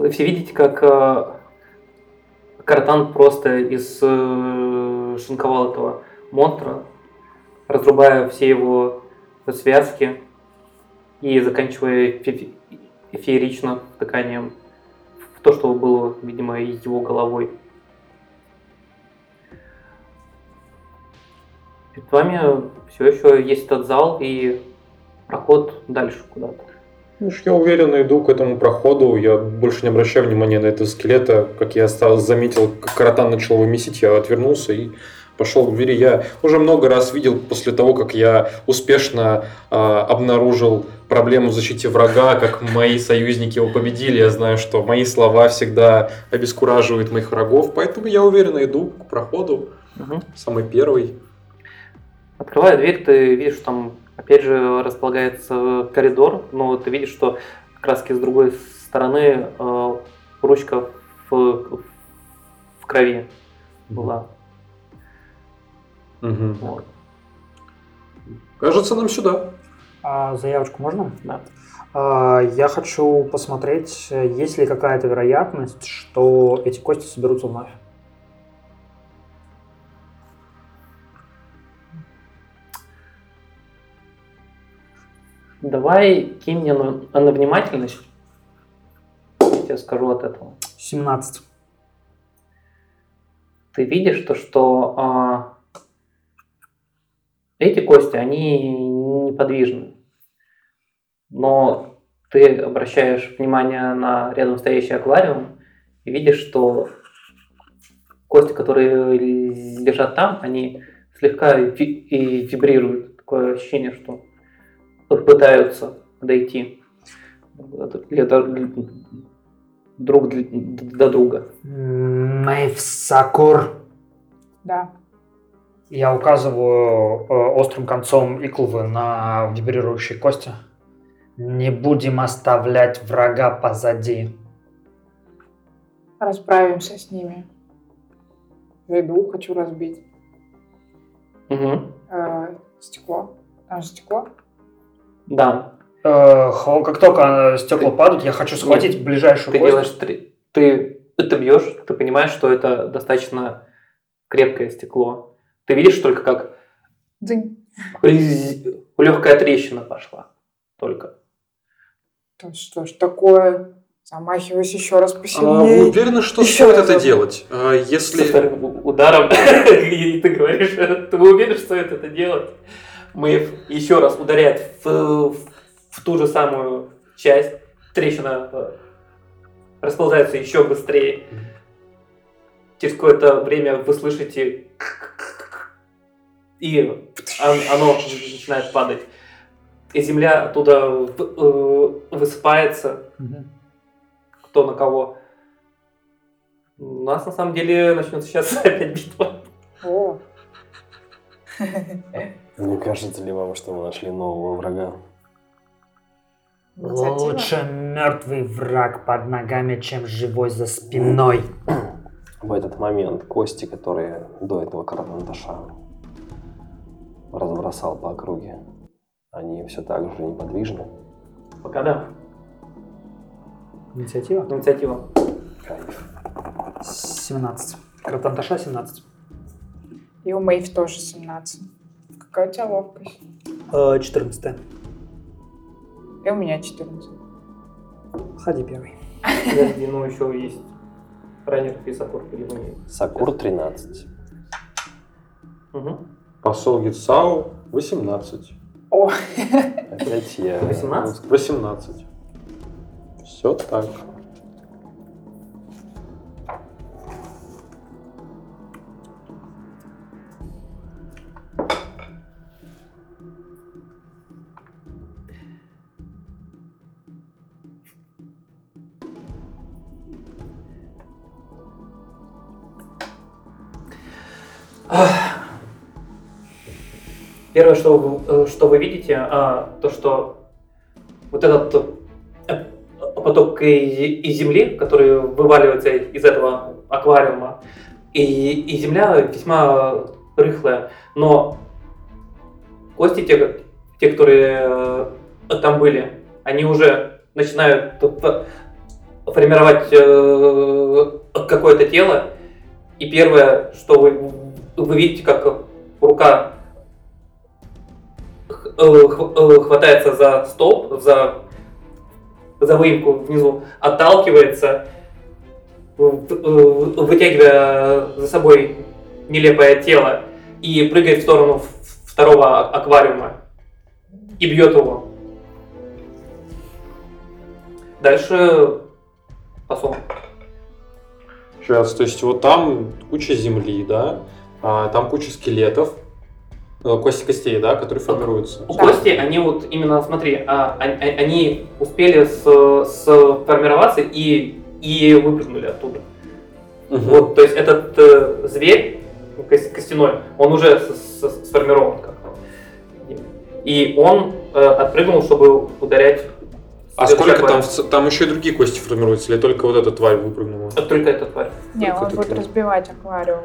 Вы все видите, как э, Картан просто из э, шинковал этого монстра, разрубая все его связки и заканчивая фе- феерично втыканием в то, что было, видимо, его головой. Перед вами все еще есть этот зал и проход дальше куда-то. Ну, ж я уверенно иду к этому проходу, я больше не обращаю внимания на этого скелета. Как я стал, заметил, как Каратан начал его месить, я отвернулся и пошел к двери. Я уже много раз видел после того, как я успешно э, обнаружил проблему в защите врага, как мои союзники его победили. Я знаю, что мои слова всегда обескураживают моих врагов, поэтому я уверенно иду к проходу, Мгм. самый первый. Открывая дверь, ты видишь, что там опять же располагается коридор, но ты видишь, что как раз с другой стороны э, ручка в, в крови была. Мгм. Вот. Кажется, нам сюда. А заявочку можно? Да. А, я хочу посмотреть, э, есть ли какая-то вероятность, что эти кости соберутся вновь. Давай кинь мне на, на внимательность. Я тебе скажу от этого. 17. Ты видишь то, что а, эти кости, они неподвижны. Но ты обращаешь внимание на рядом стоящий аквариум и видишь, что кости, которые лежат там, они слегка и вибрируют. Такое ощущение, что пытаются дойти для- друг для- до друга. Мэйв Сакур. Да. Я указываю э, острым концом иклвы на вибрирующие кости. Не будем оставлять врага позади. Расправимся с ними. Веду, хочу разбить. Мгм. Э, стекло. Там же стекло. Да, Э, как только стекла падают, я хочу схватить ближайшую ты кость. делаешь три. Ты это бьешь, ты понимаешь, что это достаточно крепкое стекло. Ты видишь только, как Дзынь. легкая трещина пошла. Только. То что ж такое? Замахиваюсь еще раз А, вы посильнее. уверены, что Еще стоит это делать? А, Если... у- ударом, и ты говоришь, ты уверен, что стоит это делать? Мэйв еще раз ударяет в, в ту же самую часть. Трещина э, расползается еще быстрее. Через какое-то время вы слышите и он- оно начинает падать. И земля оттуда в- э, высыпается, кто на кого. У нас на самом деле начнется сейчас опять битва. О, Не кажется ли вам, что мы нашли нового врага? инициатива. Лучше мертвый враг под ногами, чем живой за спиной. В этот момент кости, которые до этого карандаша разбросал по округе, они все так же неподвижны. Пока да. Инициатива? Инициатива. Кайф. 17. Кратанташа 17. И у Мэйв тоже 17. Какая у тебя ловкость? Э, 14. И у меня 14. Ходи первый. Подожди, ну еще есть раннер и или мы- Сакур 13. Мгм. Посол Гитсау 18. О, Опять я... 18? 18. Все так. Первое, что вы, э, что вы видите, а, то что вот этот э, поток и, земли, который вываливается из этого аквариума, и, и земля весьма рыхлая, но кости, те, те которые э, там были, они уже начинают формировать э, какое-то тело, и первое, что вы, вы видите, как рука э, э, хватается за столб, за, за выемку внизу, отталкивается, вытягивая за собой нелепое тело и прыгает в сторону второго аквариума и бьет его. Дальше посол. Сейчас, то есть вот там куча земли, да, а, там куча скелетов, э, кости костей, да, которые формируются. У Кости, они вот именно, смотри, а, а- они успели с- сформироваться и, и выпрыгнули оттуда. Мгм. Вот, то есть этот э, зверь кос- костяной, он уже с- с- сформирован как-то. И он э, отпрыгнул, чтобы ударять. А сколько там, там еще и другие кости формируются, или только вот эта тварь выпрыгнула? А Только эта тварь. Не, Только он будет понял. разбивать аквариум.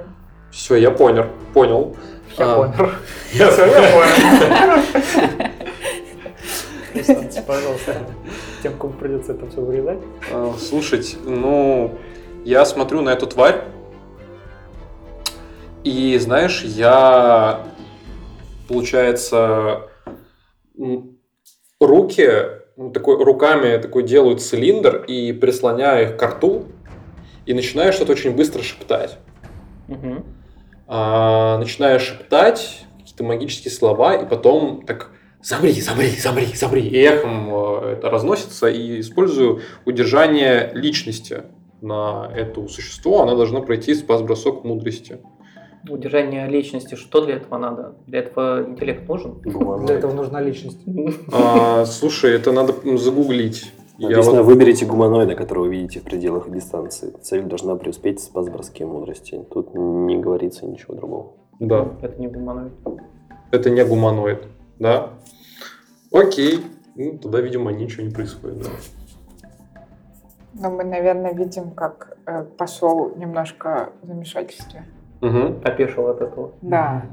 Все, я понял, понял. Я А, понял. Я Все, я понял. Простите, пожалуйста. Тем, кому придется это все вырезать. А, Слушайте, ну, я смотрю на эту тварь, и, знаешь, я, получается, руки, ну, такой, руками такой делаю цилиндр и прислоняю их к рту, и начинаю что-то очень быстро шептать. Мгм. А, начинаю шептать какие-то магические слова, и потом так «Замри, замри, замри, замри!» И эхом э, это разносится, и использую удержание личности на это существо. Она должна пройти спас-бросок мудрости. Удержание личности, что для этого надо? Для этого интеллект нужен? Для этого нужна личность. А, слушай, это надо загуглить. Написано, вот- выберите гуманоида, которого видите в пределах дистанции. Цель должна преуспеть в спас-броске мудрости. Тут не говорится ничего другого. Да, Это не гуманоид. это не гуманоид, да? Окей. Ну, тогда, видимо, ничего не происходит, да. Но мы, наверное, видим, как э, посол немножко в замешательстве. Мгм. Опешил от этого. Да.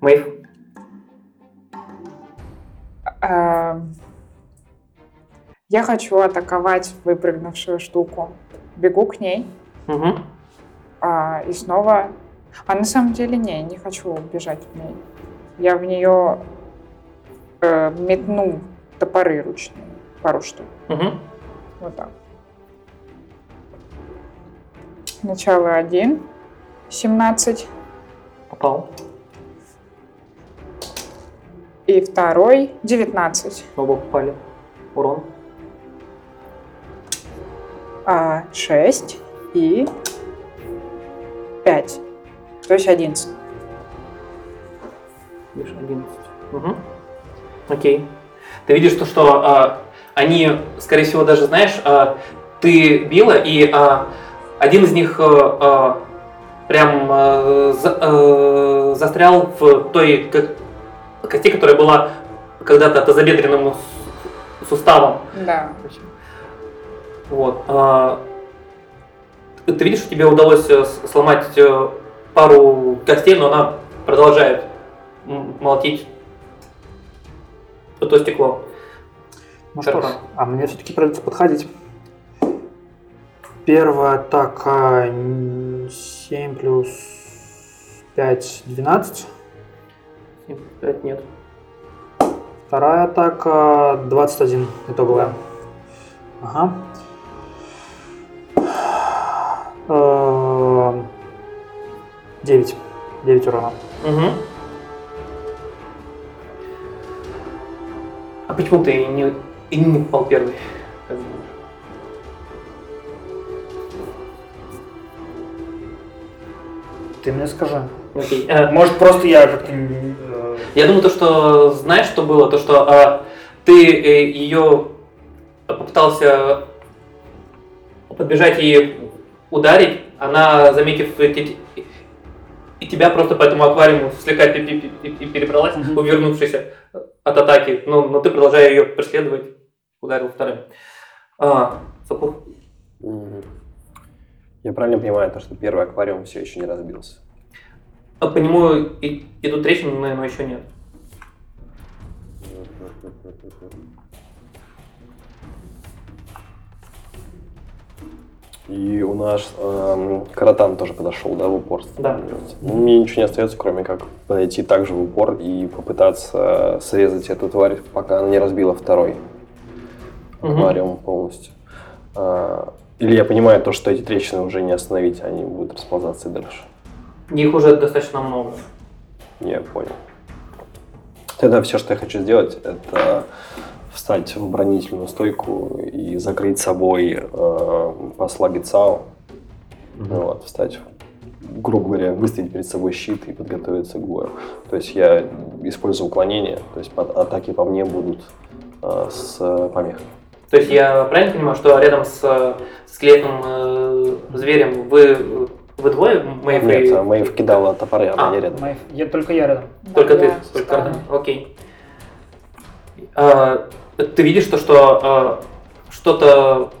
Мэйв, Эм, Я хочу атаковать выпрыгнувшую штуку. Бегу к ней Мгм. а, и снова... А на самом деле не, не хочу бежать в ней. Я в нее э, метну топоры ручные, пару штук. Мгм. Вот так. Начало 1, 17. Попал. И второй 19. Оба попали. Урон. А, 6 и 5. То есть 11. Видишь, 11. Мгм. Окей. Ты видишь то, что а, они, скорее всего, даже знаешь, а, ты била, и а, один из них а, а, прям а, за- а, застрял в той ко- кости, которая была когда-то тазобедренным суставом. Да. Вот. а, Ты видишь, что тебе удалось э, сломать э, пару костей, но она продолжает молотить то стекло. Ну что ж, а мне все-таки придется подходить. Первая атака м, 7 плюс 5, 12. Пять нет. Вторая атака 21 итоговая. Ага. Эм, 9. 9 урона. Мгм. А почему ты не, и не попал первый? Ты мне скажи. Окей. Э, Может, просто я как-то... э, Я думаю, то, что знаешь, что было, то, что а, ты ее попытался подбежать и ударить, она, заметив эти- и тебя просто по этому аквариуму слегка пе- пе- пе- пе- перебралась, Мгм. увернувшись от атаки, но, но ты, продолжая ее преследовать, ударил вторым. А, Сокол. Мгм. Я правильно понимаю, то, что первый аквариум все еще не разбился? А По нему и- идут трещины, но еще нет. И у нас эм, Каратан тоже подошел, да, в упор? Да. Мне ничего не остается, кроме как подойти также в упор и попытаться срезать эту тварь, пока она не разбила второй аквариум полностью. А, Или я понимаю то, что эти трещины уже не остановить, они будут расползаться и дальше. Их уже достаточно много. Я понял. Тогда все, что я хочу сделать, это встать в оборонительную стойку и закрыть собой э, посла Гицао. Ну Вот, встать, грубо говоря, выставить перед собой щит и подготовиться к бою. То есть я использую уклонение, то есть под- атаки по мне будут э, с э, помехой. То есть я правильно понимаю, что рядом с скелетным э, зверем вы, вы двое? Мэйв Нет, а Мэйв кидала топоры, она А. не рядом. Мои- Я, только я рядом. Только Да, ты, я только. Артем. Окей. А, ты видишь то, что а, что-то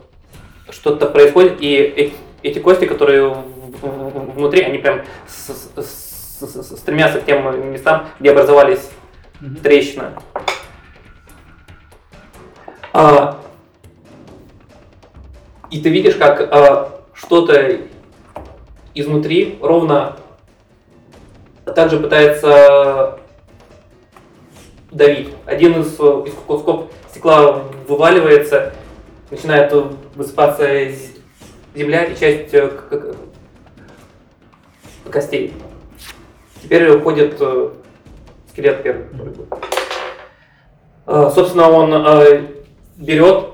что-то происходит, и эти, эти кости, которые внутри, они прям с- с- с- стремятся к тем местам, где образовались Мгм. трещины. А, и ты видишь, как а, что-то изнутри ровно также пытается давить. Один из, э, из кусков стекла вываливается, начинает высыпаться земля и часть э, костей. Теперь уходит э, скелет первый. Э, Собственно, он берет,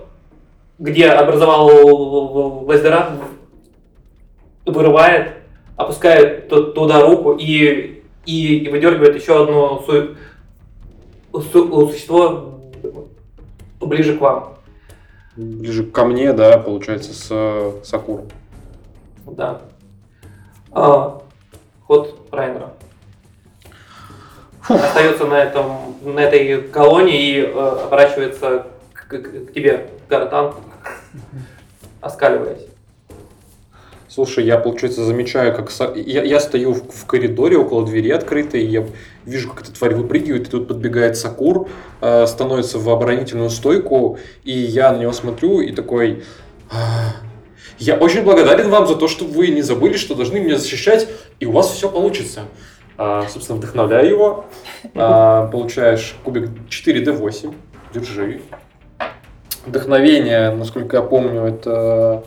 где образовал Вездера, вырывает, опускает ту- туда руку и, и, и выдергивает еще одно су- су- существо ближе к вам. Ближе ко мне, да, получается, с Сакуром. Да. А, ход Райнера. Остается на, этом, на этой колонии и э, оборачивается к, к- к тебе, Гаратан, оскаливаясь. Слушай, я, получается, замечаю, как я, я стою в, в коридоре около двери открытой, я вижу, как эта тварь выпрыгивает, и тут подбегает Сакур, э, становится в оборонительную стойку, и я на него смотрю и такой... «А, Я очень благодарен вам за то, что вы не забыли, что должны меня защищать, и у вас все получится. А, собственно, вдохновляю его. А, получаешь кубик 4D8. Держи. Вдохновение, насколько я помню, это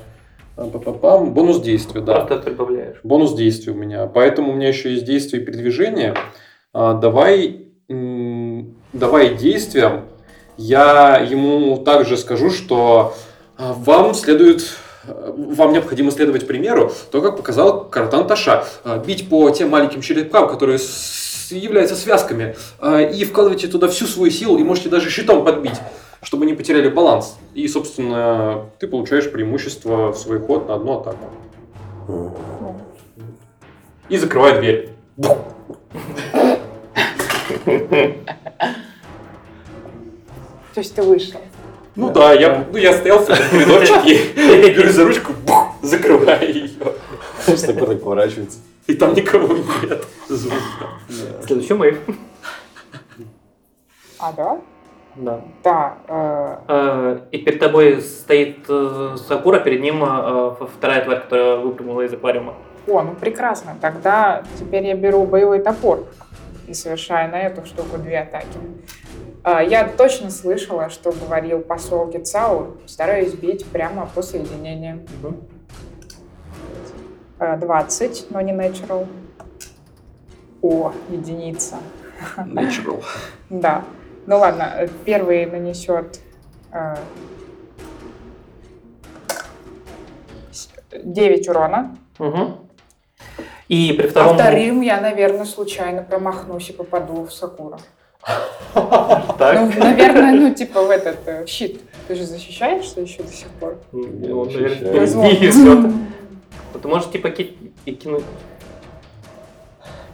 а, па-па-пам, бонус действия, да. Просто прибавляешь. Бонус действия у меня. Поэтому у меня еще есть действие и передвижение. Давай, м, давай действием. Я ему также скажу, что а, вам следует а, вам необходимо следовать примеру, то, как показал Каратан Таша. А, Бить по тем маленьким черепкам, которые являются связками, а, и вкладывайте туда всю свою силу, и можете даже щитом подбить, чтобы не потеряли баланс. И, собственно, ты получаешь преимущество в свой ход на одну атаку. И закрывает дверь. То есть ты вышел. Ну да, я, ну, я стоял в коридорчике, беру за ручку, бух, закрываю ее. Сакур так поворачивается. И там никого нет. Следующий Мэйв. А, да? Да. Да. э, Э, И перед тобой стоит э, Сакура, перед ним э, вторая тварь, которая выпрыгнула из аквариума. О, ну прекрасно. Тогда теперь я беру боевой топор и совершаю на эту штуку две атаки. А, Я точно слышала, что говорил посол Гецау. Стараюсь бить прямо по соединению. Э, 20, но не natural. О, единица. Natural. Да. Ну ладно, первый нанесет э, 9 урона. Мгм. И при А втором... вторым я, наверное, случайно промахнусь и попаду в Сакура. Так. Ну, наверное, ну, типа в этот э, щит. Ты же защищаешься еще до сих пор? Ну, Я наверное, ощущаю. впереди всё-то. Ну, Ты можешь типа и кинуть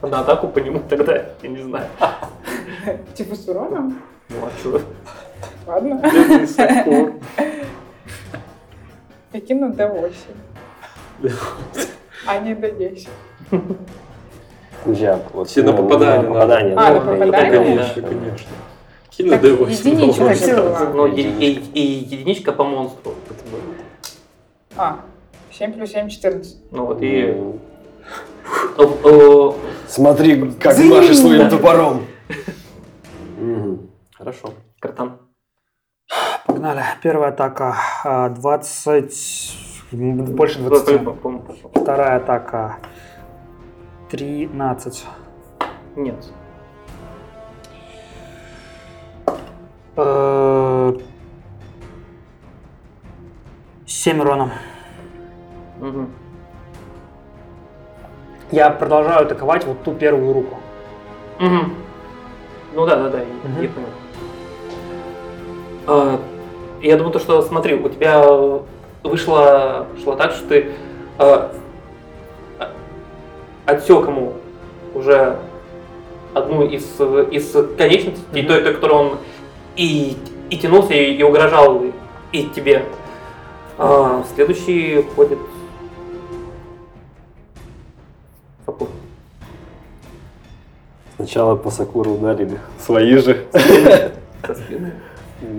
на атаку по нему тогда, я не знаю. Типа с уроном? Ну а что? Ладно. Я кину D8. А не D10. Друзья, вот Все на ну, попадание на попадание. А, на попадание? Конечно, конечно. Кину Так, D8. единичку на хотела. улицу. Ну, и, и- и единичка по монстру. Это. А, 7 плюс 7, 14. Ну вот и... Ну, Смотри, как машешь своим топором. Хорошо. Картан. Погнали. Первая атака а, 20... м, Больше 20. По-моему, Вторая атака 13. Нет. Э, 7 урона. Мгм. Я продолжаю атаковать вот ту первую руку. Мгм. Ну да, да, да, я- Мгм. я понял. А, я думаю, то, что смотри, у тебя вышло, вышло так, что ты а, отсек ему уже одну из, из конечностей, Мгм. той, той, которую он и, и тянулся, и, и угрожал и тебе. А, следующий ходит Сапур. Сначала по Сакуру ударили. Свои же. со спины.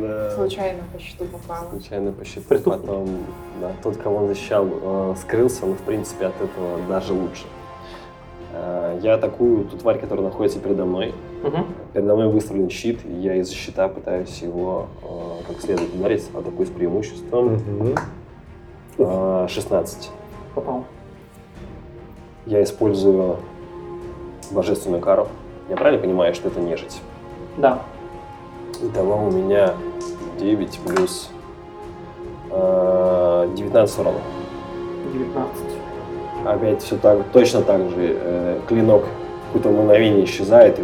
Да. Случайно по счету попала. Случайно посчитал. Преступник. Потом, да, тот, кого он защищал, э, скрылся, но, в принципе, от этого даже лучше. Э, Я атакую ту тварь, которая находится передо мной. Мгм. Передо мной выставлен щит, и я из щита пытаюсь его э, как следует ударить. Атакую с преимуществом. Мгм. Э, 16. Попал. Я использую божественную кару. Я правильно понимаю, что это нежить? Да. Итого у меня 9 плюс э, 19 урона. 19 опять все так, точно так же э, клинок в какое-то мгновение исчезает и,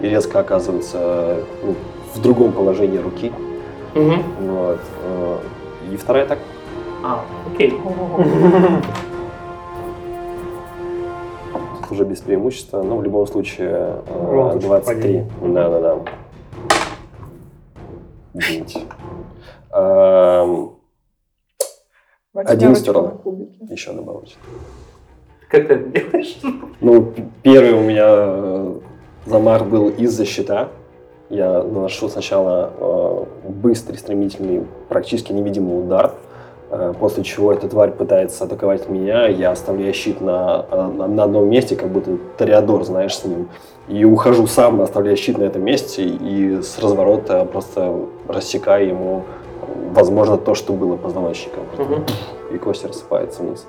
и резко оказывается э, ну, в другом положении руки. Угу. Вот. Э, и вторая так. А, окей. Уже без преимущества, но в любом случае э, 23. Да-да-да. 9. Один второй. Еще добавочный. Как ты это делаешь? Ну, первый у меня э, замар был из-за счета. Я наношу сначала э, быстрый, стремительный, практически невидимый удар, э, после чего эта тварь пытается атаковать меня, я оставляю щит на, на, на одном месте, как будто Тореадор, знаешь, с ним, и ухожу сам, оставляя щит на этом месте, и с разворота просто рассекаю ему возможно, то, что было позвоночником, Мгм. и кость рассыпается вниз.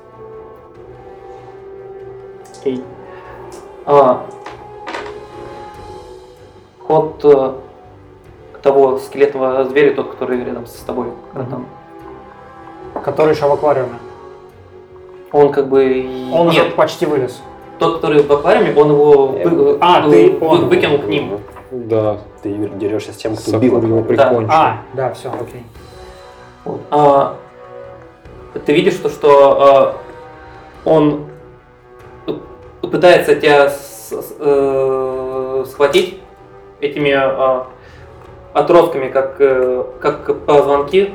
Окей. А, ход э, того скелетного зверя, тот, который рядом с тобой, братан. Который еще в аквариуме. Он как бы... и- Он уже Нет, почти вылез. тот, который в аквариуме, он его вы- А, вы- ты- он. выкинул к ним. Да, Ты дерешься с тем, кто Сакур бил. его его. прикончил. А, да, все, окей. Вот. А, ты видишь то, что а, он пытается тебя с- с- э, схватить этими а, отростками, как, э, как позвонки,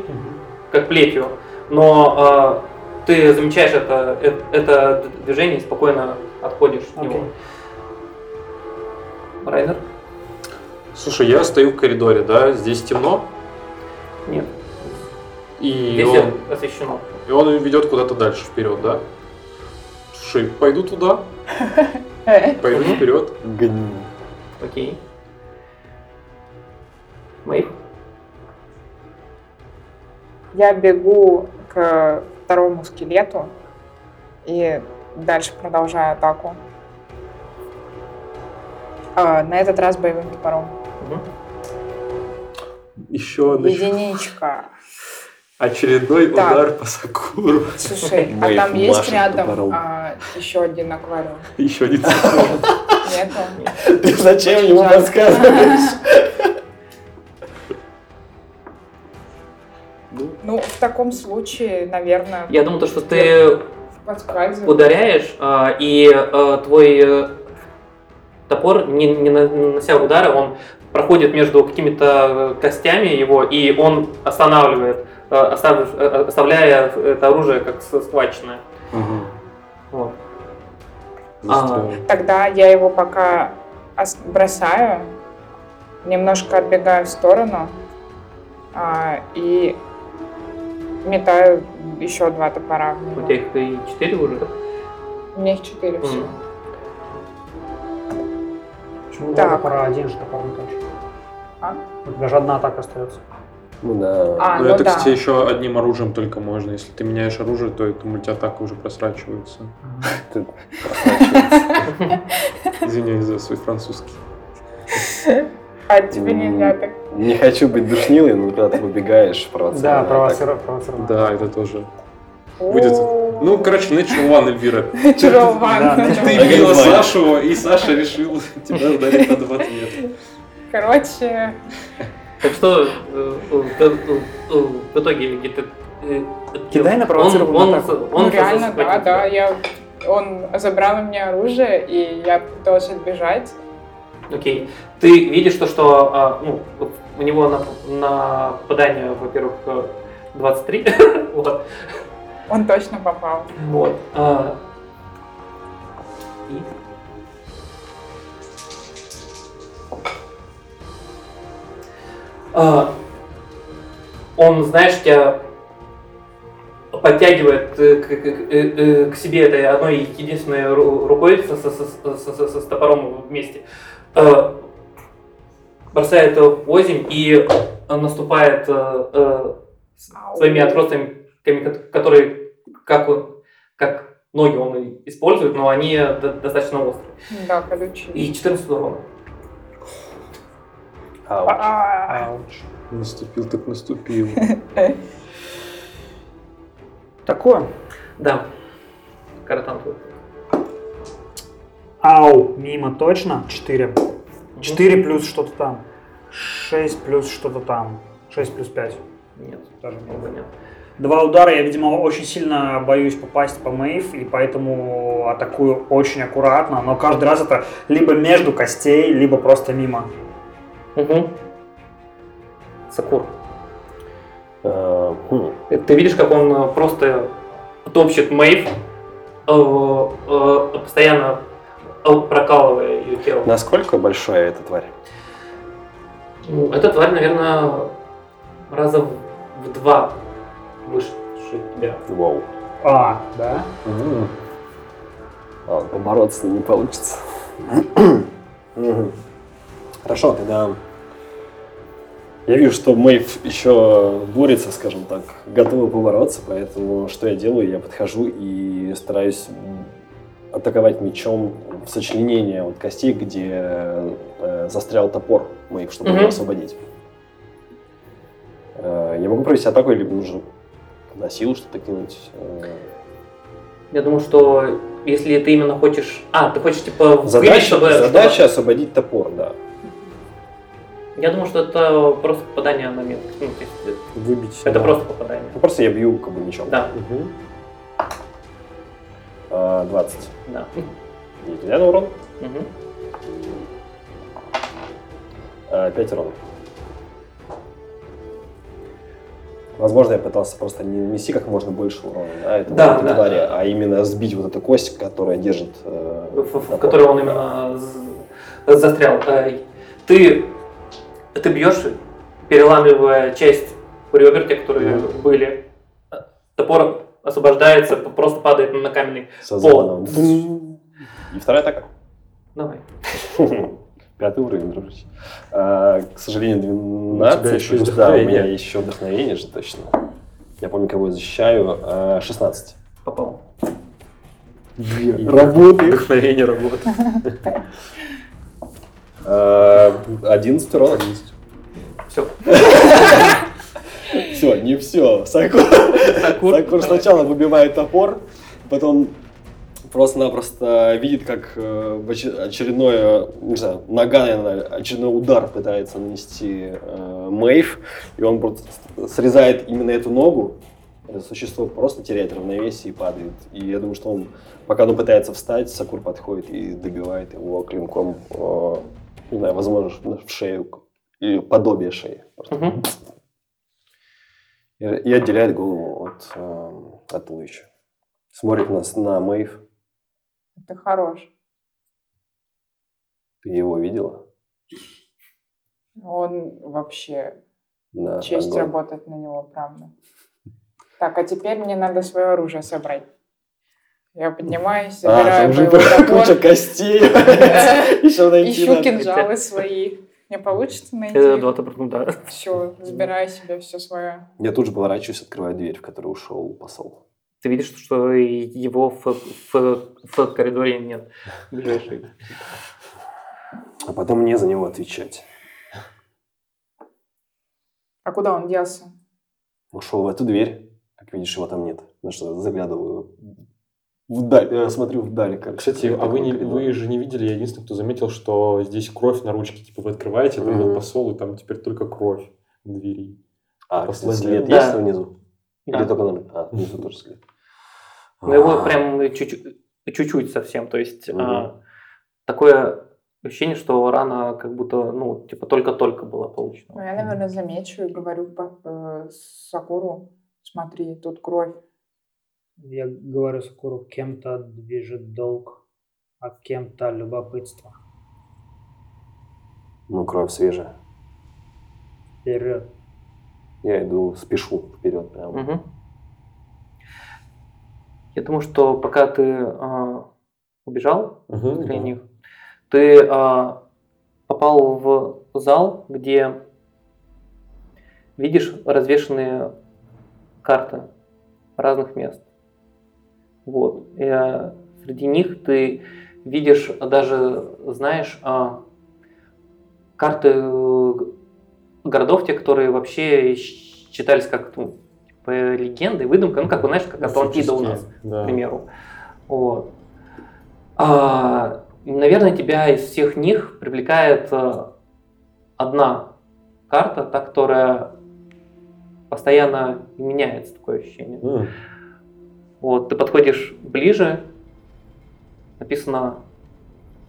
как плетью, но а, ты замечаешь это, э- это движение и спокойно отходишь от него. Райнер? Слушай, я стою в коридоре, да, здесь темно, Нет, и он, освещено. и он ведет куда-то дальше вперед, да? Слушай, пойду туда, пойду вперед. Гни. Окей. Мэйв? Я бегу к второму скелету и дальше продолжаю атаку. А, на этот раз боевым топором. Мгм. Еще один Единичка. Очередной Так. удар по Сакуру. Слушай, а там есть рядом а, еще один аквариум? Еще один Сакур. Нету? Ты зачем ему подсказываешь? Ну, в таком случае, наверное, Я думаю, то, что ты ударяешь, а, и а, твой э, топор, не, не на- нанося удара, он проходит между какими-то костями его, и он останавливает, остав- э, оставляя это оружие как схваченное. Вот. Застрял. Тогда я его пока ос- бросаю, немножко отбегаю в сторону а, и метаю еще два топора У тебя их и четыре уже, да? У меня их четыре всего. Почему Так. два топора один же топор не точно? А? У тебя же одна атака остается. Ну да. А, Ну, ну это, да. кстати, еще одним оружием только можно. Если ты меняешь оружие, то эта мультиатака уже просрачивается. Извиняюсь за свой французский. А тебе нельзя так. Не хочу быть душнилой, но когда ты выбегаешь, Да, провоцируешь. провоцировать. провоцировать. Да, это тоже. Будет- Ну, короче, Natural One, Эльвира. Natural one. Да, Ты била. Сашу, и Саша решил тебя ударить на 20 метров. Короче, Так что э, э, в итоге где-то... э, Кидай на он- провоцированную он- он ну реально, да, да, я... Он забрал у меня оружие, и я пыталась отбежать. Окей. Ты видишь то, что а, ну, у него на, на попадание, во-первых, э, 23. вот. Он точно попал. Вот. а, и? Он, знаешь, тебя подтягивает э, к, к- к- э, э, к себе этой одной единственной ру- рукой со, со- со- со- со стопором вместе, э, бросает в озимь и наступает с- своими отростками, ко- которые как, он- как ноги он использует, но они до- достаточно острые. Да, колючий. И 14 урона. Ауч. А, Ауч. Наступил так наступил. Такое. Да. Каратан твой. Ау, мимо точно. 4. 4 плюс что-то там. 6 плюс что-то там. 6 плюс 5. Нет, мимо. много нет. Два удара, я, видимо, очень сильно боюсь попасть по Мэйв, и поэтому атакую очень аккуратно, но каждый раз это либо между костей, либо просто мимо. Угу. Сакур. Э, хм. Э, Ты видишь, как он э, просто топчет Мэйв, э, э, постоянно прокалывая ее тело. Насколько большая эта тварь? Ну, эта тварь, наверное, раза в два выше тебя. Вау. А, да? А, побороться с ним не получится. Хорошо, тогда я вижу, что Мэйв еще борется, скажем так, готова побороться, поэтому что я делаю? Я подхожу и стараюсь атаковать мечом в сочленение вот костей, где э, застрял топор Мэйв, чтобы его Мгм. освободить. Э, я могу провести атаку или нужно на силу что-то кинуть? Э, Я думаю, что если ты именно хочешь... А, ты хочешь, типа, Задача, чтобы... задача чтобы- освободить топор, да. Я думаю, что это просто попадание на метр. Ну, то есть, э, Выбить. это да. просто попадание. Ну, просто я бью как бы мечом. Да, Мгм. А, 20. да. И на урон? Мгм. А, 5 урона. Возможно, я пытался просто не нанести как можно больше урона, да, это Да, да. твари, а именно сбить вот эту кость, которая держит... э, в, в которой он именно з- застрял. Э, Ты, ты бьешь, переламывая часть ребер, те, которые Мгм. были. Топор освобождается, просто падает на каменный. Со Пол. И вторая атака. Давай. Пятый уровень, дружище. А, к сожалению, 12. У тебя еще и плюс, да, у меня еще вдохновение же точно. Я помню, кого я защищаю. А, 16. Попал. Работает. Вдохновение работает. А, 11 урона. Все. Все, не все. Сакур, Сакур сначала выбивает топор, потом просто-напросто видит, как э, очередное, не знаю, нога, наверное, очередной удар пытается нанести э, Мэйв, и он просто срезает именно эту ногу, это существо просто теряет равновесие и падает. И я думаю, что он, пока он пытается встать, Сакур подходит и добивает его клинком, э, не знаю, возможно, в шею, или подобие шеи. И, и отделяет голову от, э, от туловища. Смотрит на, с- на Мэйв. Ты хорош. Ты его видела? Он вообще... Да, Честь огонь. работать на него, правда. Так, а теперь мне надо свое оружие собрать. Я поднимаюсь, А, забираю там же боевой топор, куча костей. Еще найти ищу кинжалы свои. Мне получится найти? Два топора, ну да. Все, забираю себе все свое. Я тут же поворачиваюсь, открываю дверь, в которую ушел посол. Ты видишь, что его в, в, в коридоре нет. Ближайший. А потом мне за него отвечать. А куда он делся? Ушел в эту дверь. Как видишь, его там нет. На что заглядываю вдаль, э, смотрю вдаль. Как Кстати, а вы, не, вы же не видели, я единственный, кто заметил, что здесь кровь на ручке. Типа вы открываете, там был посол, и там теперь только кровь в двери. А, Послание. след Да. есть внизу? Да. Или только на... А, внизу тоже след. Ну, его А, прям чуть-чуть, чуть-чуть совсем. То есть а, такое ощущение, что рана как будто, ну, типа только-только была Ну, получена. я, наверное, замечу и говорю э, Сакуру, смотри, тут кровь. Я говорю Сакуру, кем-то движет долг, а кем-то любопытство. Ну, кровь свежая. Вперед. Я иду, спешу вперед прям. Мгм. Я думаю, что пока ты а, убежал для да. них, ты а, попал в зал, где видишь развешенные карты разных мест. Вот. И, а, среди них ты видишь, а, даже знаешь, а, карты э, городов, те, которые вообще считались как ну, типа, легенды, выдумка, ну как, знаешь, как Атлантида у нас Да. к примеру. Вот. А, наверное, тебя из всех них привлекает э, одна карта, та, которая постоянно меняется, такое ощущение. М, Вот, ты подходишь ближе, написано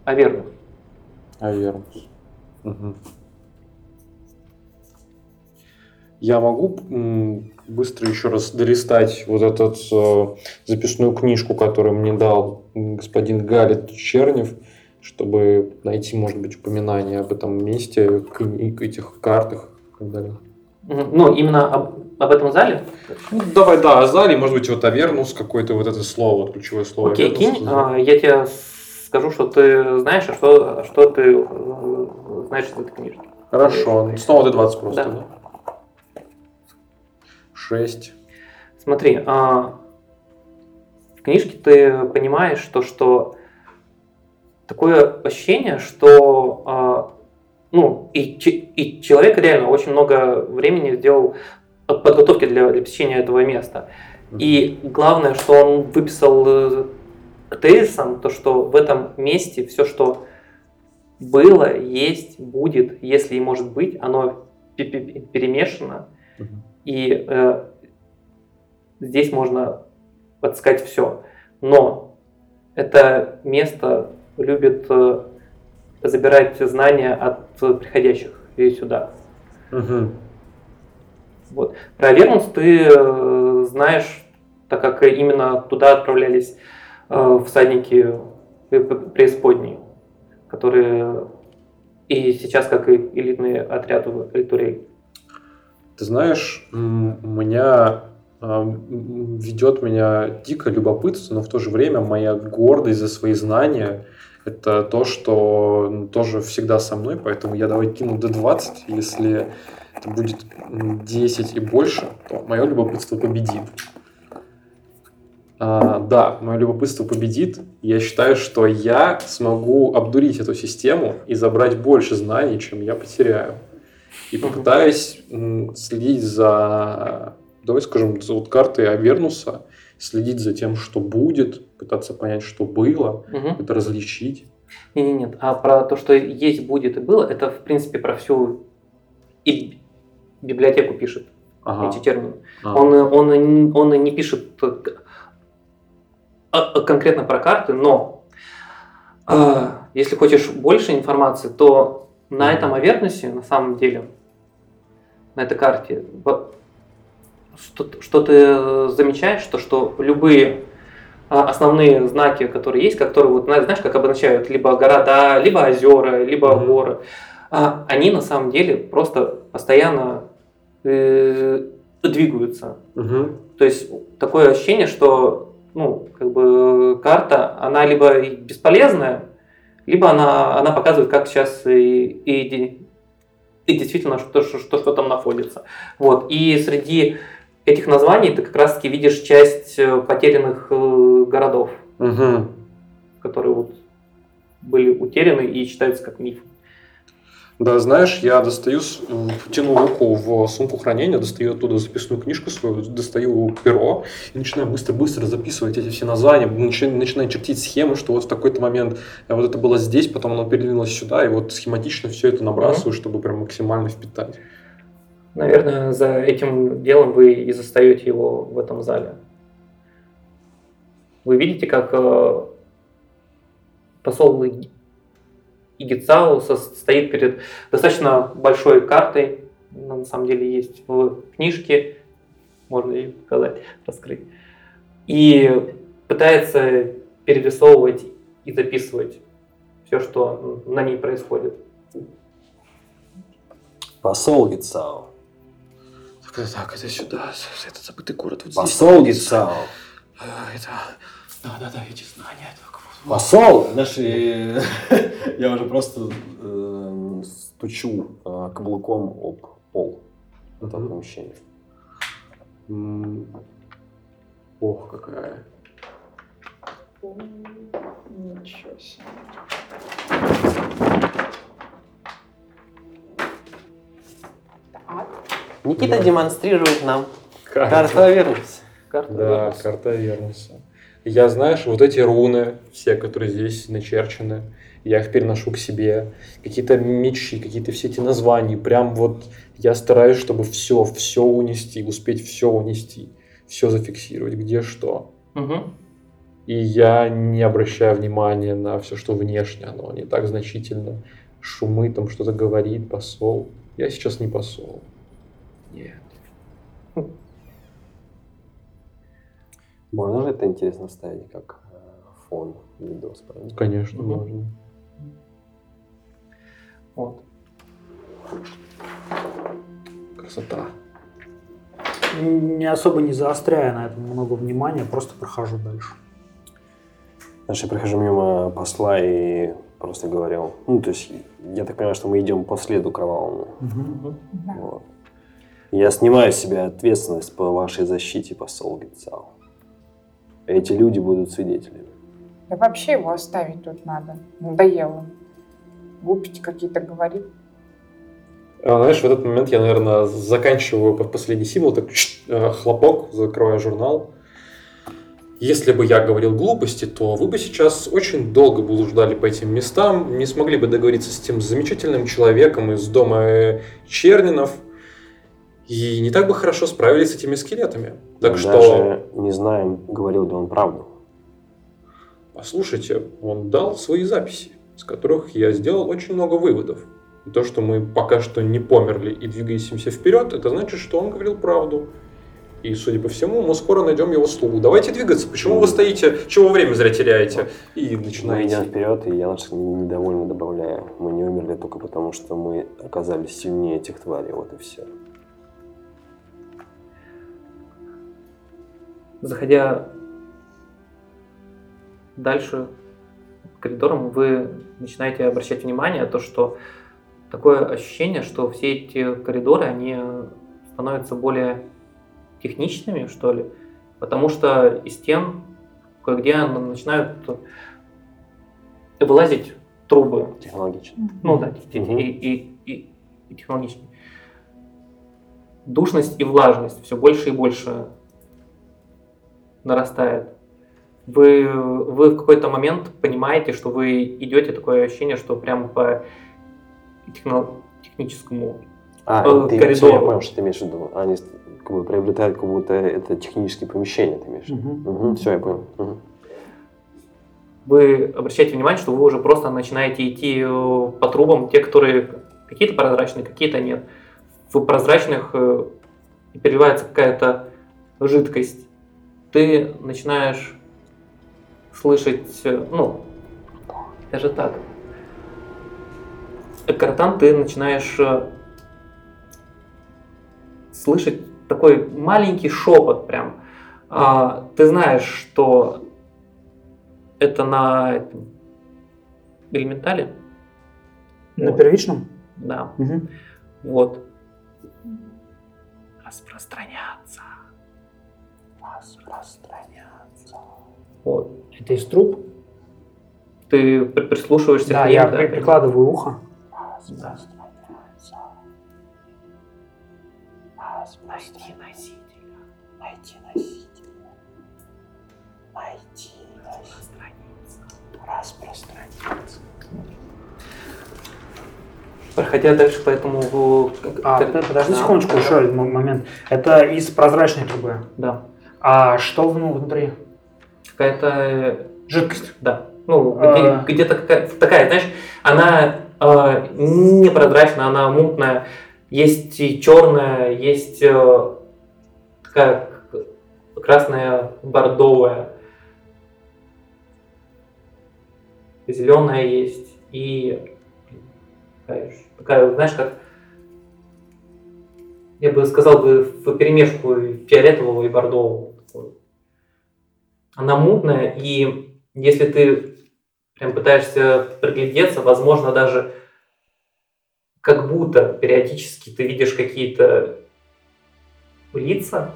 Авернус. Авернус. Мгм. Я могу быстро еще раз долистать вот эту записную книжку, которую мне дал господин Галит Чернев, чтобы найти, может быть, упоминание об этом месте, этих картах и так далее. Ну, именно об, об этом зале? Ну, давай, да, Азали, может быть, вот Авернус какое-то вот это слово, вот ключевое слово. Окей, Авернус. кинь, а, я тебе скажу, что ты знаешь, а что, а что ты э, знаешь из этой книжки. Хорошо, снова Д20 просто, Да. да? Шесть. Смотри, а, в книжке ты понимаешь, что, что такое ощущение, что а, ну, и, и человек реально очень много времени сделал подготовки для, для посещения этого места. И главное, что он выписал э, тезисом, то, что в этом месте все, что было, есть, будет, если и может быть, оно пе- пе- перемешано. И э, здесь можно подсказать все. Но это место любит э, забирать знания от э, приходящих и сюда. Мгм. Вот. Про Авернус ты э, знаешь, так как именно туда отправлялись э, всадники э, преисподней, которые и сейчас как и элитный отряд в Эльтурей. Ты знаешь, меня м, ведет меня дико любопытство, но в то же время моя гордость за свои знания это то, что тоже всегда со мной, поэтому я давай кину до 20, если это будет м, 10 и больше, то мое любопытство победит. А, да, мое любопытство победит. Я считаю, что я смогу обдурить эту систему и забрать больше знаний, чем я потеряю. И попытаюсь следить за, давай скажем, за вот картой Авернуса, следить за тем, что будет, пытаться понять, что было, Мгм. это различить. Не, не, нет. А про то, что есть, будет и было, это в принципе про всю и библиотеку пишет Ага. эти термины. А. Он, он, он не пишет э, а- конкретно про карты, но э, если хочешь больше информации, то на этом Авернусе, на самом деле, на этой карте, что, что ты замечаешь, то что любые основные знаки, которые есть, которые вот, зна- знаешь, как обозначают либо города, либо озера, либо горы, а, они на самом деле просто постоянно э, двигаются. Мгм. То есть такое ощущение, что ну, как бы карта, она либо бесполезная, либо она, она показывает, как сейчас и, и, и действительно, что, что, что, что там находится. Вот. И среди этих названий ты как раз таки видишь часть э, потерянных э, городов, Угу. которые вот были утеряны и считаются как миф. Да, знаешь, я достаю, тяну руку в сумку хранения, достаю оттуда записную книжку свою, достаю перо и начинаю быстро-быстро записывать эти все названия, начинаю, начинаю чертить схемы, что вот в такой-то момент э, вот это было здесь, потом оно передвинулось сюда, и вот схематично все это набрасываю, чтобы прям максимально впитать. Наверное, за этим делом вы и застаете его в этом зале. Вы видите, как э, посол И- Игицао со- стоит перед достаточно большой картой, она на самом деле есть в книжке, можно ее показать, раскрыть, и пытается перерисовывать и записывать все, что на ней происходит. Посол Гицао. Так, это, так, это сюда, этот забытый город вот Посол Гицао. Это, да, да, да, эти знания. так вот. Посол! Знаешь, и я уже просто эм, стучу э, каблуком об пол этого помещения. Ох, какая. Ничего себе. Никита демонстрирует нам карту верности. Карта Да, Вернуса. карта Вернуса. Я, знаешь, вот эти руны, все, которые здесь начерчены, я их переношу к себе. Какие-то мечи, какие-то все эти названия. Прям вот я стараюсь, чтобы все, все унести, успеть все унести, все зафиксировать, где что. Мгм. И я не обращаю внимания на все, что внешне, оно не так значительно. Шумы, там что-то говорит, посол. Я сейчас не посол. Нет. Можно же это интересно ставить как э, фон видос, правильно? Конечно, Мгм. можно. Вот. Красота. Не особо не заостряя на этом много внимания, просто прохожу дальше. Знаешь, я прохожу мимо посла и просто говорил, ну, то есть, я так понимаю, что мы идем по следу кровавому. Да. Вот. Я снимаю с себя ответственность по вашей защите, посол Гицао. Эти люди будут свидетелями. Да вообще его оставить тут надо. Надоело. Глупости какие-то говорит. А, знаешь, в этот момент я, наверное, заканчиваю под последний символ, так э, хлопок, закрываю журнал. Если бы я говорил глупости, то вы бы сейчас очень долго блуждали по этим местам, не смогли бы договориться с тем замечательным человеком из дома э, Чернинов, и не так бы хорошо справились с этими скелетами. Так Мы что, Даже не знаем, говорил ли он правду. послушайте, он дал свои записи, с которых я сделал очень много выводов. И то, что мы пока что не померли и двигаемся вперед, это значит, что он говорил правду. И, судя по всему, мы скоро найдем его слугу. Давайте двигаться. Почему вы стоите? Чего время зря теряете? И Мы начинаете. идем вперед, и я недовольно добавляю. Мы не умерли только потому, что мы оказались сильнее этих тварей. Вот и все. Заходя дальше коридором, вы начинаете обращать внимание на то, что такое ощущение, что все эти коридоры, они становятся более техничными, что ли, потому что из стен кое-где начинают вылазить трубы, Технологично. ну да, Мгм. и, и, и, и технологичнее. Душность и влажность все больше и больше нарастает. Вы, вы в какой-то момент понимаете, что вы идете, такое ощущение, что прямо по техно- техническому. А, Э, ты, я понял, что ты имеешь в виду. Они как бы приобретают, как будто это технические помещения, ты имеешь в виду. все, я понял. Мгм. Вы обращаете внимание, что вы уже просто начинаете идти э, по трубам, те, которые какие-то прозрачные, какие-то нет. В прозрачных э, переливается какая-то жидкость. Ты начинаешь слышать, э, ну, даже так. Картан, ты начинаешь э, слышать такой маленький шепот прям. А, ты знаешь, что это на элементале? На Вот. первичном? Да. Мгм. Вот. Распространяться. Распространяться. Вот. Это из труб? Ты при- прислушиваешься Да, к ним, я прикладываю ухо. Да. Найти носителя. Найти носителя. Найти Распространиться. Распространиться. Проходя дальше по этому... А, подожди секундочку, да, еще один мо- момент. Это из прозрачной трубы. Да. А что ну, внутри? Какая-то... э, Жидкость. Да. Ну, А. где, то какая, такая, знаешь, она э, непрозрачная, она мутная. Есть и черная, есть э, такая красная, бордовая. Зеленая есть. И такая, знаешь, как я бы сказал бы в перемешку фиолетового и бордового. Она мутная, и если ты прям пытаешься приглядеться, возможно, даже как будто периодически ты видишь какие-то лица.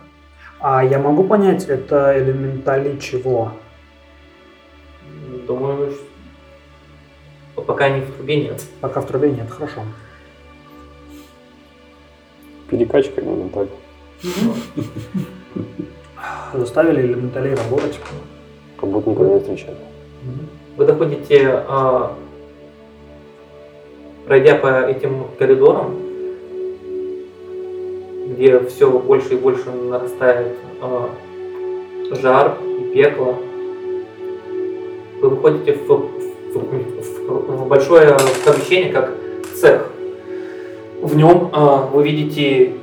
А я могу понять, это элементали чего? Думаю, что пока они в трубе нет. Пока в трубе нет, хорошо. Перекачка элементаль. Заставили элементалей работать. Как будто никогда не встречали. Вы доходите, а, пройдя по этим коридорам, где все больше и больше нарастает а, жар и пекло, вы выходите в, в- в- в большое помещение, как цех. В нем а, вы видите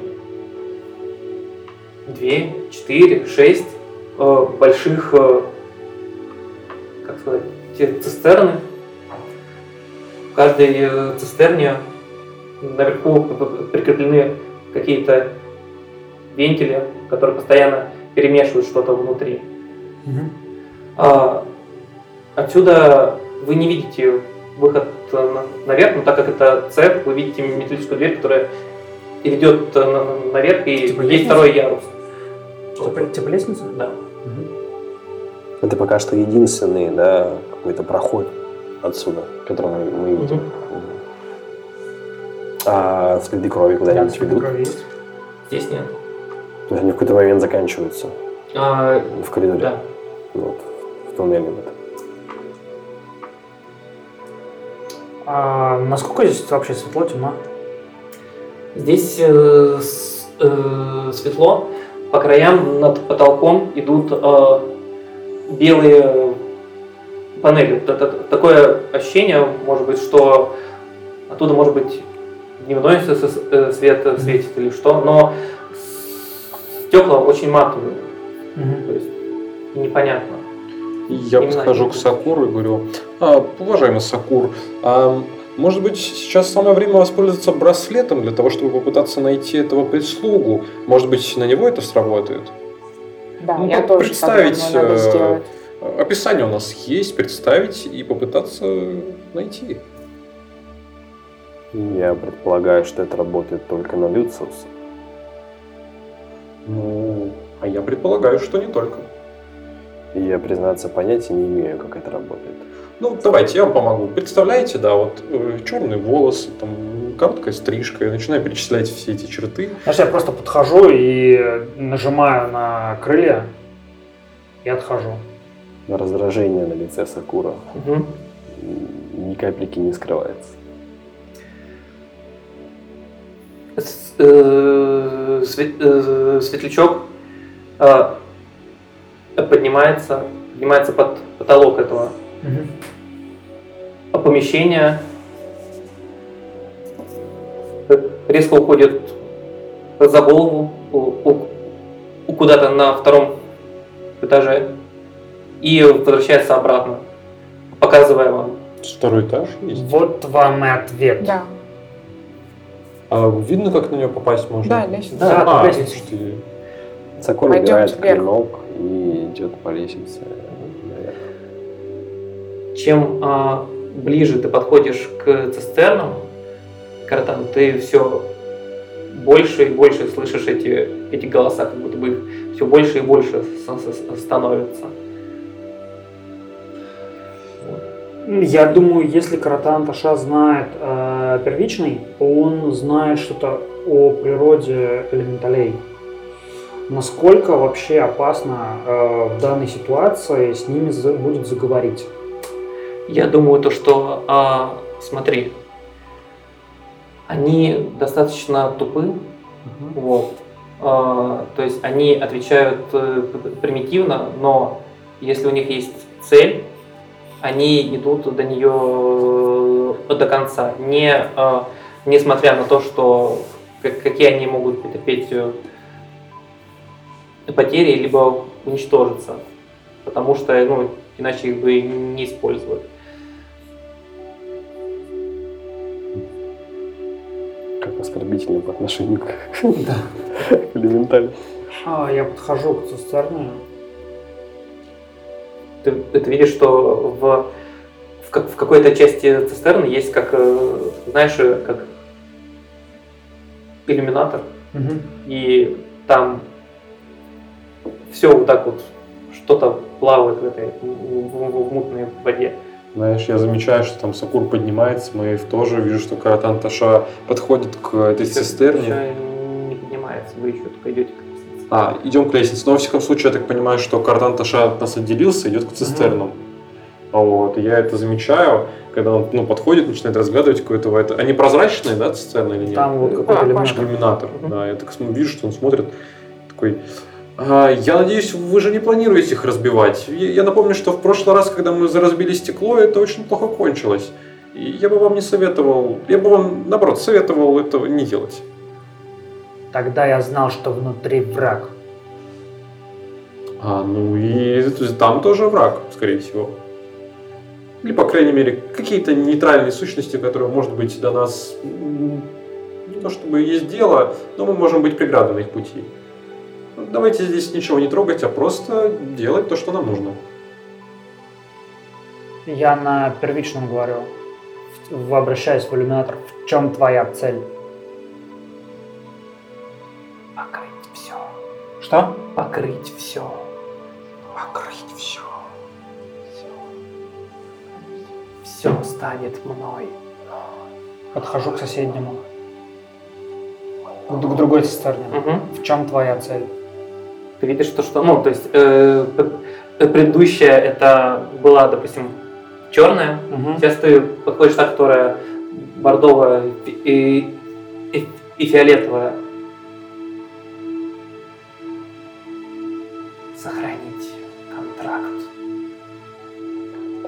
две, четыре, шесть а, больших а, как сказать, те цистерны. В каждой э, цистерне наверху прикреплены какие-то вентили, которые постоянно перемешивают что-то внутри. А, отсюда вы не видите выход э, на- наверх, но так как это цех, вы видите металлическую дверь, которая ведет э, на- наверх, и Типа есть лестница? второй ярус. Типа, типа лестница? Да. Это пока что единственный, да, какой-то проход отсюда, который мы, видим. Мгм. А следы крови куда-нибудь следы ведут? крови есть. Здесь нет. То есть они в какой-то момент заканчиваются А, в коридоре? да. Вот, в туннеле в этом. А насколько здесь вообще светло, темно? Здесь э, с- э, светло, по краям над потолком идут э, белые панели. Такое ощущение, может быть, что оттуда, может быть, дневной э, свет светит или что, но стекла очень матовые, то есть непонятно. Я Не подхожу к Сакуру и говорю, «А, уважаемый Сакур, а может быть сейчас самое время воспользоваться браслетом для того, чтобы попытаться найти этого прислугу? Может быть на него это сработает? Да, Ну, я тоже представить, так думаю, надо э, сделать. Описание у нас есть, представить и попытаться найти. Я предполагаю, что это работает только на Люциуса. Ну, а я предполагаю, что не только. И я, признаться, понятия не имею, как это работает. Ну, давайте, я вам помогу. Представляете, да, вот черные волосы, там, короткая стрижка, я начинаю перечислять все эти черты. Знаешь, я просто подхожу и нажимаю на крылья и отхожу. Раздражение на лице Сакура м, ни капельки не скрывается. Э, э, светлячок э, поднимается, поднимается под потолок этого помещения, э, резко уходит за голову у- куда-то на втором этаже и возвращается обратно, показывая вам. Второй этаж есть. Вот вам и ответ. Да, А видно, как на нее попасть можно? да, лестница. Да, А, лестница. Пойдёмте убирает клинок и идет по лестнице. Чем а, ближе ты подходишь к цистернам, Каратан, ты все больше и больше слышишь эти, эти голоса, как будто бы их все больше и больше становится. Я думаю, если Каратан Таша знает э, первичный, он знает что-то о природе элементалей. Насколько вообще опасно э, в данной ситуации с ними за- будет заговорить? Я думаю, то, что, а, смотри, они достаточно тупы, вот. А, то есть они отвечают э, примитивно, но если у них есть цель, они идут до нее э, до конца, не, э, несмотря на то, что как- какие они могут потерпеть э, потери, либо уничтожиться, потому что ну, иначе их бы не использовали. Как оскорбительно по отношению к элементалю. А, я подхожу к цистерне. Ты, ты видишь, что в, в, как- в какой-то части цистерны есть как, э, знаешь, э, как иллюминатор, и там все вот так вот что-то плавает в этой в, в- в мутной воде. Знаешь, я замечаю, что там Сакур поднимается, Мэйв тоже, вижу, что Каратан Таша подходит к этой цистерне. Еще не поднимается, вы еще только идете к лестнице. А, идем к лестнице. Но, во всяком случае, я так понимаю, что Каратан Таша от нас отделился, идет к цистернам. Вот, и я это замечаю, когда он ну, подходит, начинает разглядывать какое-то это. Они прозрачные, да, цистерны или нет? Там вот какой-то Да, элемент. Пашка. Иллюминатор. Да, я так вижу, что он смотрит такой. «А, я надеюсь, вы же не планируете их разбивать. Я, напомню, что в прошлый раз, когда мы разбили стекло, это очень плохо кончилось. И я бы вам не советовал, я бы вам, наоборот, советовал этого не делать. Тогда я знал, что внутри враг. А, ну и там тоже враг, скорее всего. Или, по крайней мере, какие-то нейтральные сущности, которые, может быть, до нас не то чтобы есть дело, но мы можем быть преградой на их пути. Давайте здесь ничего не трогать, а просто делать то, что нам нужно. Я на первичном говорю, в- обращаясь в иллюминатор, в чем твоя цель? Покрыть все. Что? Покрыть все. Покрыть все. Все станет мной. Подхожу к соседнему. К другой цистерне. Мгм. В чем твоя цель? Ты видишь то, что, ну, то есть э, э, предыдущая это была, допустим, черная, сейчас ты подходишь та, которая бордовая и, и, и фиолетовая. Сохранить контракт.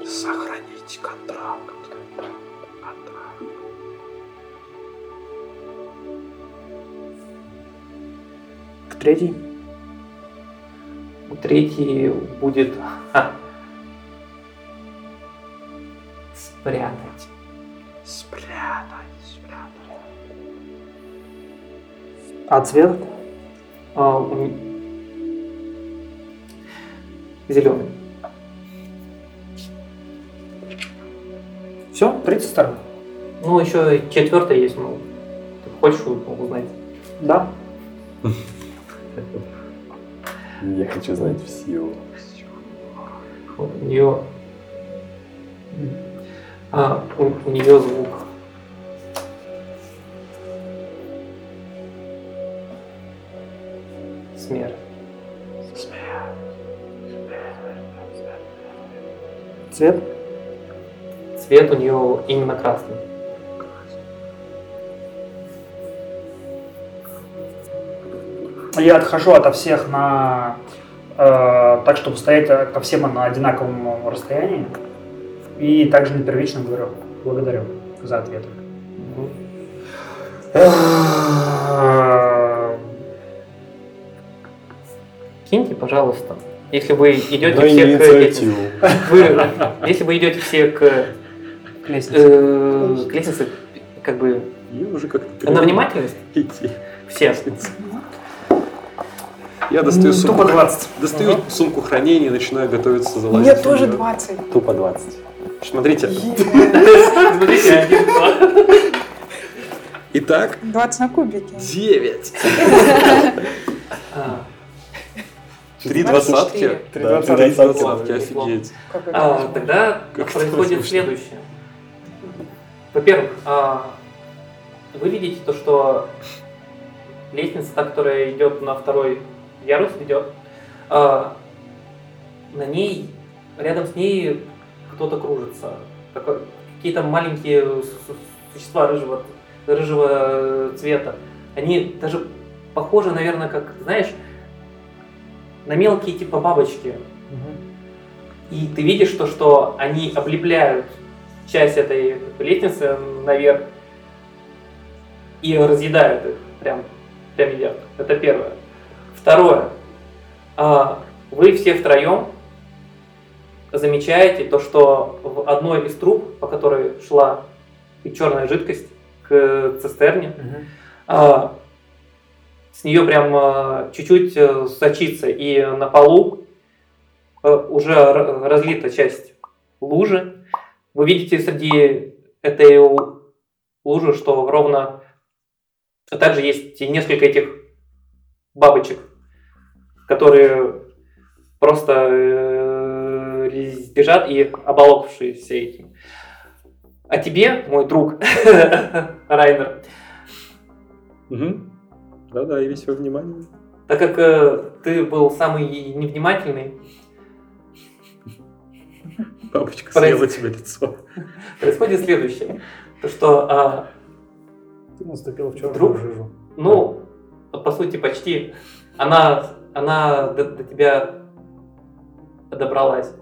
Сохранить контракт. К третьей? У третьей будет ха, спрятать. А цвет? А, Зеленый. Все? Три цистерны? Ну, еще четвертая есть, ну, ты хочешь узнать? Да. Я хочу знать все. Вот у нее, а, у, у нее звук. Смерть. Цвет? Цвет у нее именно красный. Я отхожу ото всех на... э, так, чтобы стоять ко всем на одинаковом расстоянии. И также на первичном говорю. Благодарю за ответ. Киньте, пожалуйста. Если вы идете Дай все к вы- если вы идете все к, К лестнице. э, к лестнице, как бы уже как-то... на внимательность, Идти. все. Я достаю М, сумку, Тупо 20. достаю Ага. сумку хранения и начинаю готовиться залазить. Мне тоже неё. 20. Тупо 20. Смотрите. Смотрите, один. Итак, 20 на кубике. 9. А, Три 24. двадцатки. Три двадцатки. офигеть. А. Тогда Как происходит следующее. Во-первых, а, вы видите то, что лестница, та, которая идет на второй ярус, идет, а, на ней, рядом с ней кто-то кружится. Такой- Какие-то маленькие су- су- существа рыжего, рыжего цвета. Они даже похожи, наверное, как, знаешь, на мелкие типа бабочки. И ты видишь то, что они облепляют часть этой лестницы наверх и разъедают их. Прям, прям едят. Это первое. Второе. А, Вы все втроем замечаете то, что в одной из труб, по которой шла черная жидкость к цистерне, а, с нее прям а, чуть-чуть э, сочится, и на полу э, уже разлита часть лужи. Вы видите среди этой лужи, что ровно также есть несколько этих бабочек, которые просто э, лежат и оболокавшиеся этим. А тебе, мой друг Райнер. Да-да, я весь свое внимание. Так как э, ты был самый невнимательный, Бабочка съела тебе лицо. происходит следующее. То, что, а, Ты наступил в черную Вдруг? жижу. ну, по сути, почти, она, она до, до тебя добралась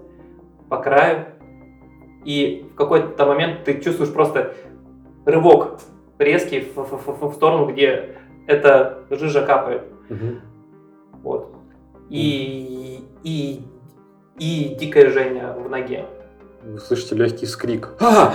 по краю, и в какой-то момент ты чувствуешь просто рывок резкий в, в- в- в сторону, где эта жижа капает. Мгм. Вот. И, и, и дикое жжение в ноге. Вы слышите легкий скрик. А!